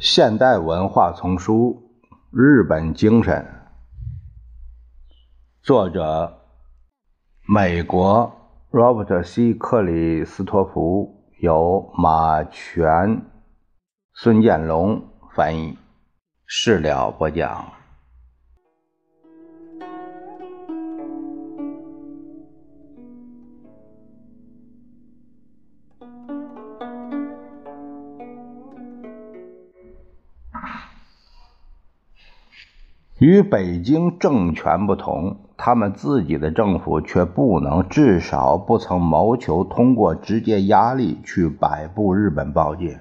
现代文化丛书《日本精神》，作者美国 Robert C. 克里斯托弗，由马全、孙建龙翻译，事了播讲。与北京政权不同，他们自己的政府却不能，至少不曾谋求通过直接压力去摆布日本报界。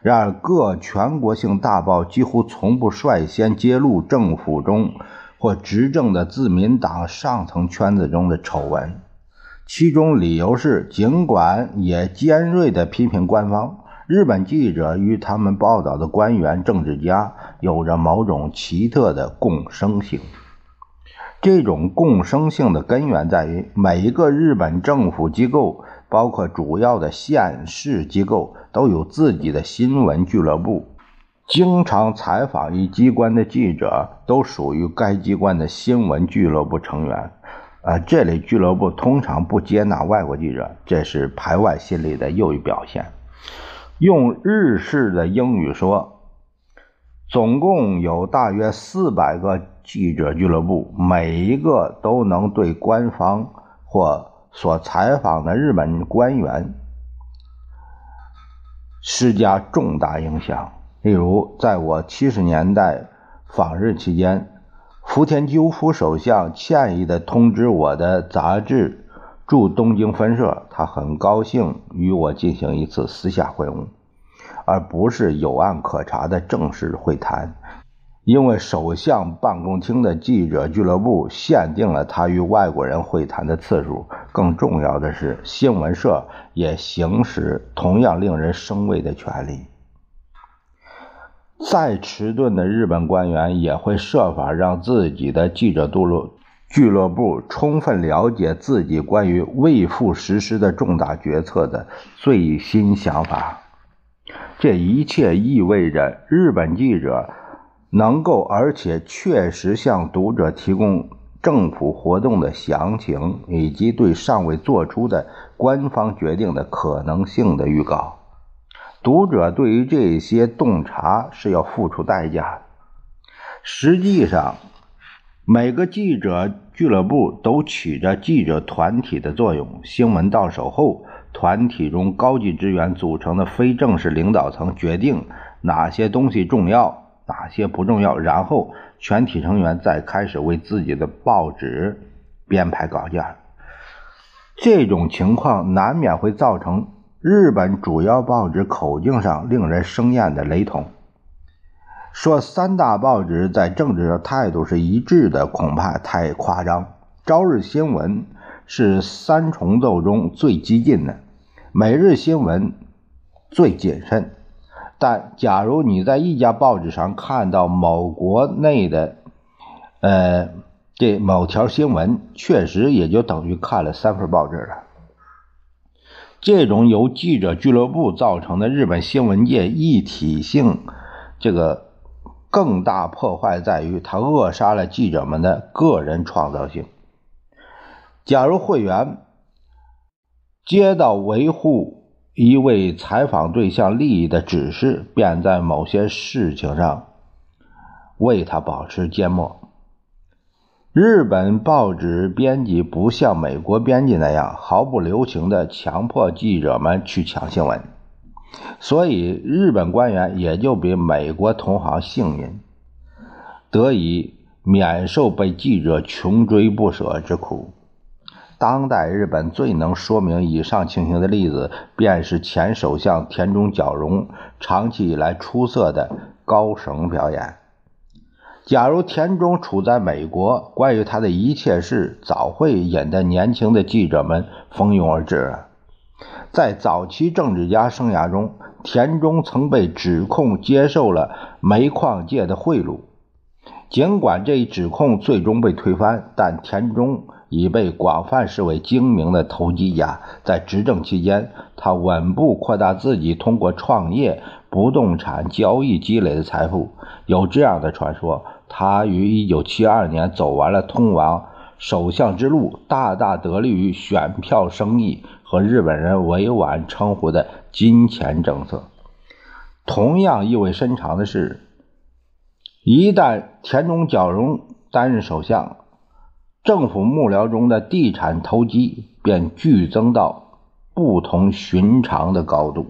然而，各全国性大报几乎从不率先揭露政府中或执政的自民党上层圈子中的丑闻，其中理由是，尽管也尖锐地批评官方。日本记者与他们报道的官员、政治家有着某种奇特的共生性。这种共生性的根源在于，每一个日本政府机构，包括主要的县市机构，都有自己的新闻俱乐部。经常采访一机关的记者，都属于该机关的新闻俱乐部成员。啊，这类俱乐部通常不接纳外国记者，这是排外心理的又一表现。用日式的英语说，总共有大约四百个记者俱乐部，每一个都能对官方或所采访的日本官员施加重大影响。例如，在我七十年代访日期间，福田赳夫首相歉意地通知我的杂志。驻东京分社，他很高兴与我进行一次私下会晤，而不是有案可查的正式会谈，因为首相办公厅的记者俱乐部限定了他与外国人会谈的次数。更重要的是，新闻社也行使同样令人生畏的权利。再迟钝的日本官员也会设法让自己的记者渡路。俱乐部充分了解自己关于未赴实施的重大决策的最新想法。这一切意味着日本记者能够而且确实向读者提供政府活动的详情以及对尚未做出的官方决定的可能性的预告。读者对于这些洞察是要付出代价的。实际上。每个记者俱乐部都起着记者团体的作用。新闻到手后，团体中高级职员组成的非正式领导层决定哪些东西重要，哪些不重要，然后全体成员再开始为自己的报纸编排稿件。这种情况难免会造成日本主要报纸口径上令人生厌的雷同。说三大报纸在政治上态度是一致的，恐怕太夸张。朝日新闻是三重奏中最激进的，每日新闻最谨慎。但假如你在一家报纸上看到某国内的，呃，这某条新闻，确实也就等于看了三份报纸了。这种由记者俱乐部造成的日本新闻界一体性，这个。更大破坏在于，它扼杀了记者们的个人创造性。假如会员接到维护一位采访对象利益的指示，便在某些事情上为他保持缄默。日本报纸编辑不像美国编辑那样毫不留情地强迫记者们去抢新闻。所以，日本官员也就比美国同行幸运，得以免受被记者穷追不舍之苦。当代日本最能说明以上情形的例子，便是前首相田中角荣长期以来出色的高绳表演。假如田中处在美国，关于他的一切事早会引得年轻的记者们蜂拥而至了。在早期政治家生涯中，田中曾被指控接受了煤矿界的贿赂。尽管这一指控最终被推翻，但田中已被广泛视为精明的投机家。在执政期间，他稳步扩大自己通过创业不动产交易积累的财富。有这样的传说：他于1972年走完了通往首相之路，大大得利于选票生意和日本人委婉称呼的金钱政策。同样意味深长的是，一旦田中角荣担任首相，政府幕僚中的地产投机便剧增到不同寻常的高度。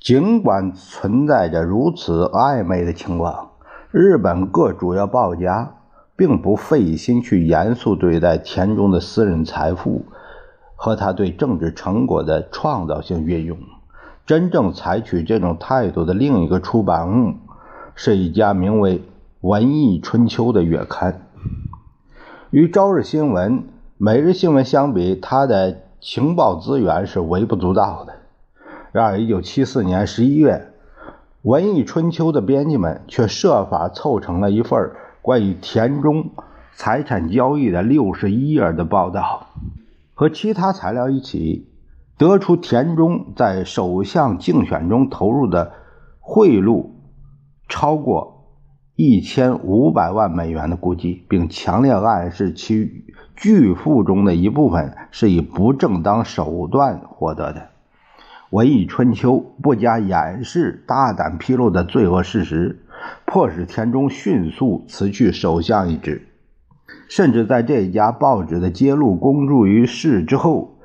尽管存在着如此暧昧的情况，日本各主要报家并不费心去严肃对待田中的私人财富和他对政治成果的创造性运用。真正采取这种态度的另一个出版物，是一家名为《文艺春秋》的月刊。与《朝日新闻》《每日新闻》相比，它的情报资源是微不足道的。然而，1974年11月，《文艺春秋》的编辑们却设法凑成了一份关于田中财产交易的61页的报道，和其他材料一起，得出田中在首相竞选中投入的贿赂超过。一千五百万美元的估计，并强烈暗示其巨富中的一部分是以不正当手段获得的。《文艺春秋》不加掩饰，大胆披露的罪恶事实，迫使田中迅速辞去首相一职。甚至在这家报纸的揭露公诸于世之后，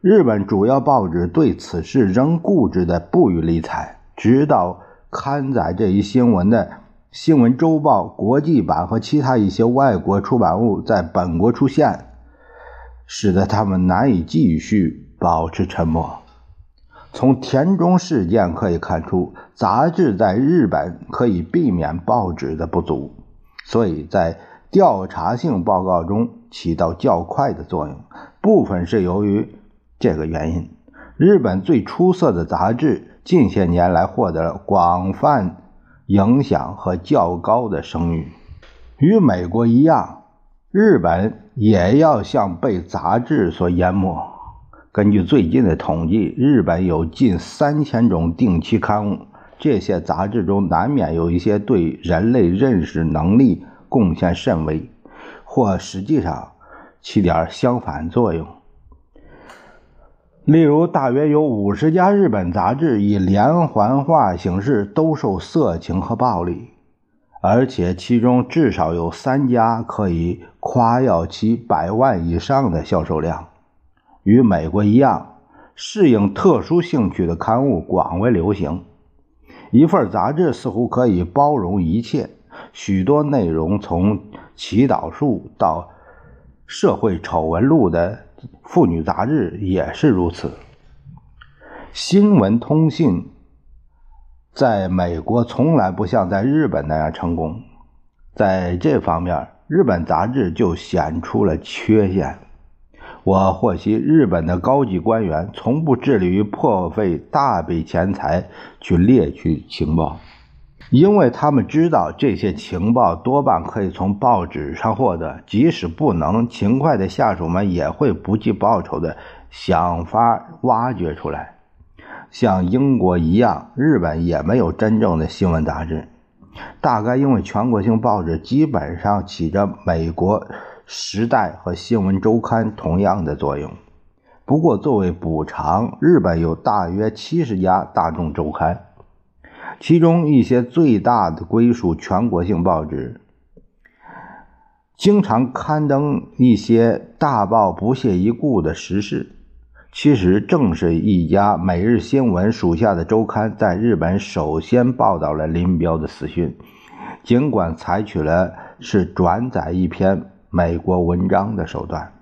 日本主要报纸对此事仍固执的不予理睬，直到刊载这一新闻的。新闻周报国际版和其他一些外国出版物在本国出现，使得他们难以继续保持沉默。从田中事件可以看出，杂志在日本可以避免报纸的不足，所以在调查性报告中起到较快的作用。部分是由于这个原因，日本最出色的杂志近些年来获得了广泛。影响和较高的声誉，与美国一样，日本也要像被杂志所淹没。根据最近的统计，日本有近三千种定期刊物，这些杂志中难免有一些对人类认识能力贡献甚微，或实际上起点相反作用。例如，大约有五十家日本杂志以连环画形式兜售色情和暴力，而且其中至少有三家可以夸耀其百万以上的销售量。与美国一样，适应特殊兴趣的刊物广为流行。一份杂志似乎可以包容一切，许多内容从祈祷术到社会丑闻录的。妇女杂志也是如此。新闻通信在美国从来不像在日本那样成功，在这方面，日本杂志就显出了缺陷。我获悉，日本的高级官员从不致力于破费大笔钱财去猎取情报。因为他们知道这些情报多半可以从报纸上获得，即使不能，勤快的下属们也会不计报酬的想法挖掘出来。像英国一样，日本也没有真正的新闻杂志，大概因为全国性报纸基本上起着美国《时代》和《新闻周刊》同样的作用。不过，作为补偿，日本有大约七十家大众周刊。其中一些最大的归属全国性报纸，经常刊登一些大报不屑一顾的时事。其实，正是一家《每日新闻》属下的周刊，在日本首先报道了林彪的死讯，尽管采取了是转载一篇美国文章的手段。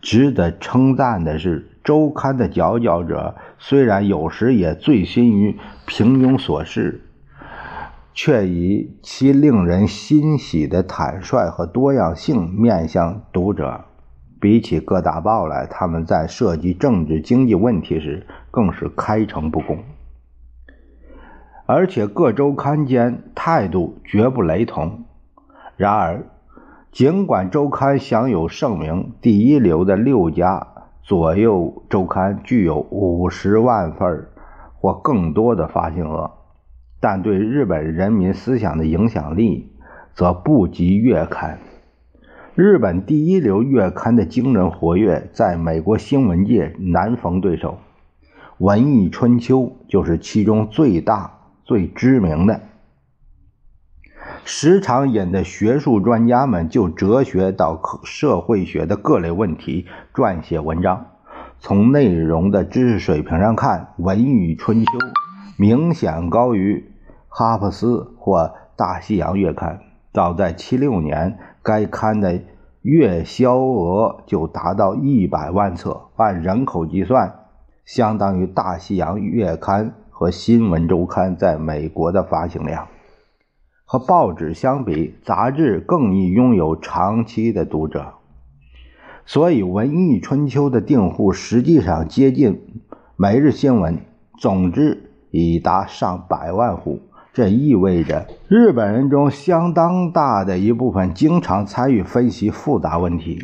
值得称赞的是。周刊的佼佼者虽然有时也醉心于平庸琐事，却以其令人欣喜的坦率和多样性面向读者。比起各大报来，他们在涉及政治经济问题时更是开诚布公，而且各周刊间态度绝不雷同。然而，尽管周刊享有盛名，第一流的六家。左右周刊具有五十万份或更多的发行额，但对日本人民思想的影响力则不及月刊。日本第一流月刊的惊人活跃，在美国新闻界难逢对手，《文艺春秋》就是其中最大、最知名的。时常引的学术专家们就哲学到社会学的各类问题撰写文章。从内容的知识水平上看，《文艺春秋》明显高于《哈珀斯》或《大西洋月刊》。早在七六年，该刊的月销额就达到一百万册，按人口计算，相当于《大西洋月刊》和《新闻周刊》在美国的发行量。和报纸相比，杂志更易拥有长期的读者，所以《文艺春秋》的订户实际上接近《每日新闻》，总之已达上百万户。这意味着日本人中相当大的一部分经常参与分析复杂问题。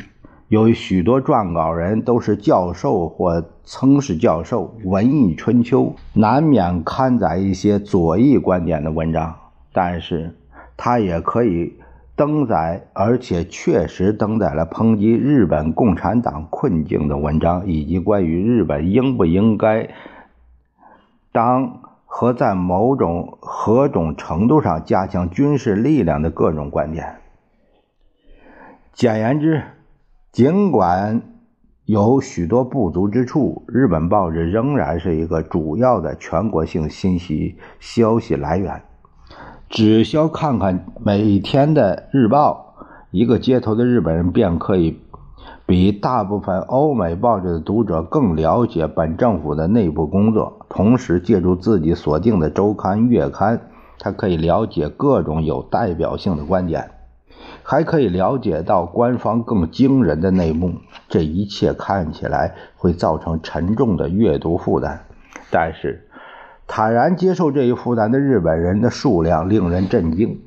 由于许多撰稿人都是教授或曾是教授，《文艺春秋》难免刊载一些左翼观点的文章。但是，他也可以登载，而且确实登载了抨击日本共产党困境的文章，以及关于日本应不应该当和在某种何种程度上加强军事力量的各种观点。简言之，尽管有许多不足之处，日本报纸仍然是一个主要的全国性信息消息来源。只需要看看每天的日报，一个街头的日本人便可以比大部分欧美报纸的读者更了解本政府的内部工作。同时，借助自己锁定的周刊、月刊，他可以了解各种有代表性的观点，还可以了解到官方更惊人的内幕。这一切看起来会造成沉重的阅读负担，但是。坦然接受这一负担的日本人的数量令人震惊。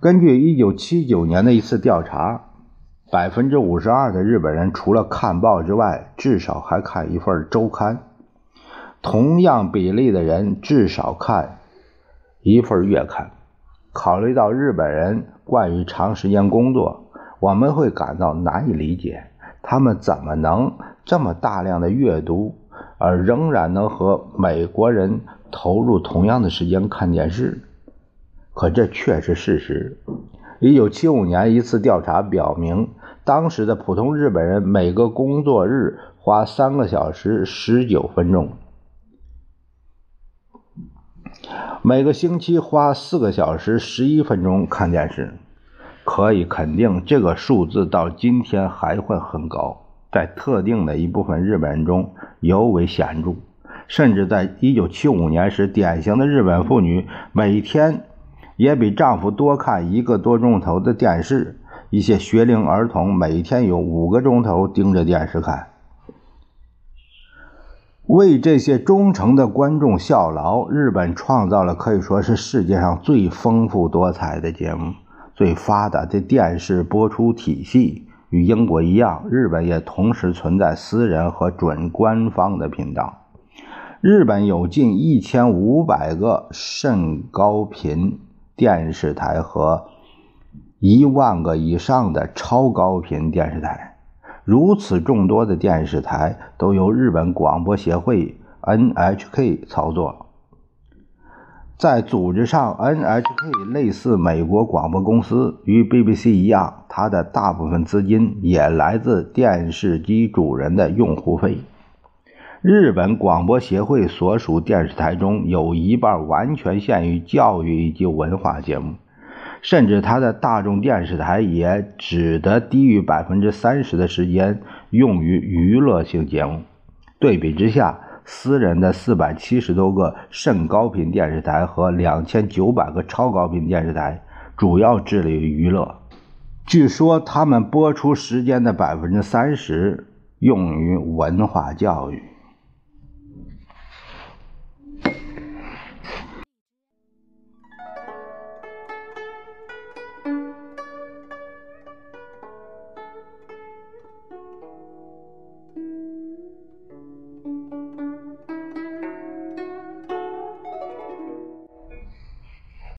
根据1979年的一次调查，百分之五十二的日本人除了看报之外，至少还看一份周刊；同样比例的人至少看一份月刊。考虑到日本人惯于长时间工作，我们会感到难以理解，他们怎么能这么大量的阅读。而仍然能和美国人投入同样的时间看电视，可这却是事实。一九七五年一次调查表明，当时的普通日本人每个工作日花三个小时十九分钟，每个星期花四个小时十一分钟看电视。可以肯定，这个数字到今天还会很高。在特定的一部分日本人中尤为显著，甚至在1975年时，典型的日本妇女每天也比丈夫多看一个多钟头的电视。一些学龄儿童每天有五个钟头盯着电视看。为这些忠诚的观众效劳，日本创造了可以说是世界上最丰富多彩的节目、最发达的电视播出体系。与英国一样，日本也同时存在私人和准官方的频道。日本有近一千五百个甚高频电视台和一万个以上的超高频电视台。如此众多的电视台都由日本广播协会 （NHK） 操作。在组织上，NHK 类似美国广播公司，与 BBC 一样，它的大部分资金也来自电视机主人的用户费。日本广播协会所属电视台中有一半完全限于教育以及文化节目，甚至它的大众电视台也只得低于百分之三十的时间用于娱乐性节目。对比之下，私人的四百七十多个甚高频电视台和两千九百个超高频电视台，主要致力于娱乐。据说他们播出时间的百分之三十用于文化教育。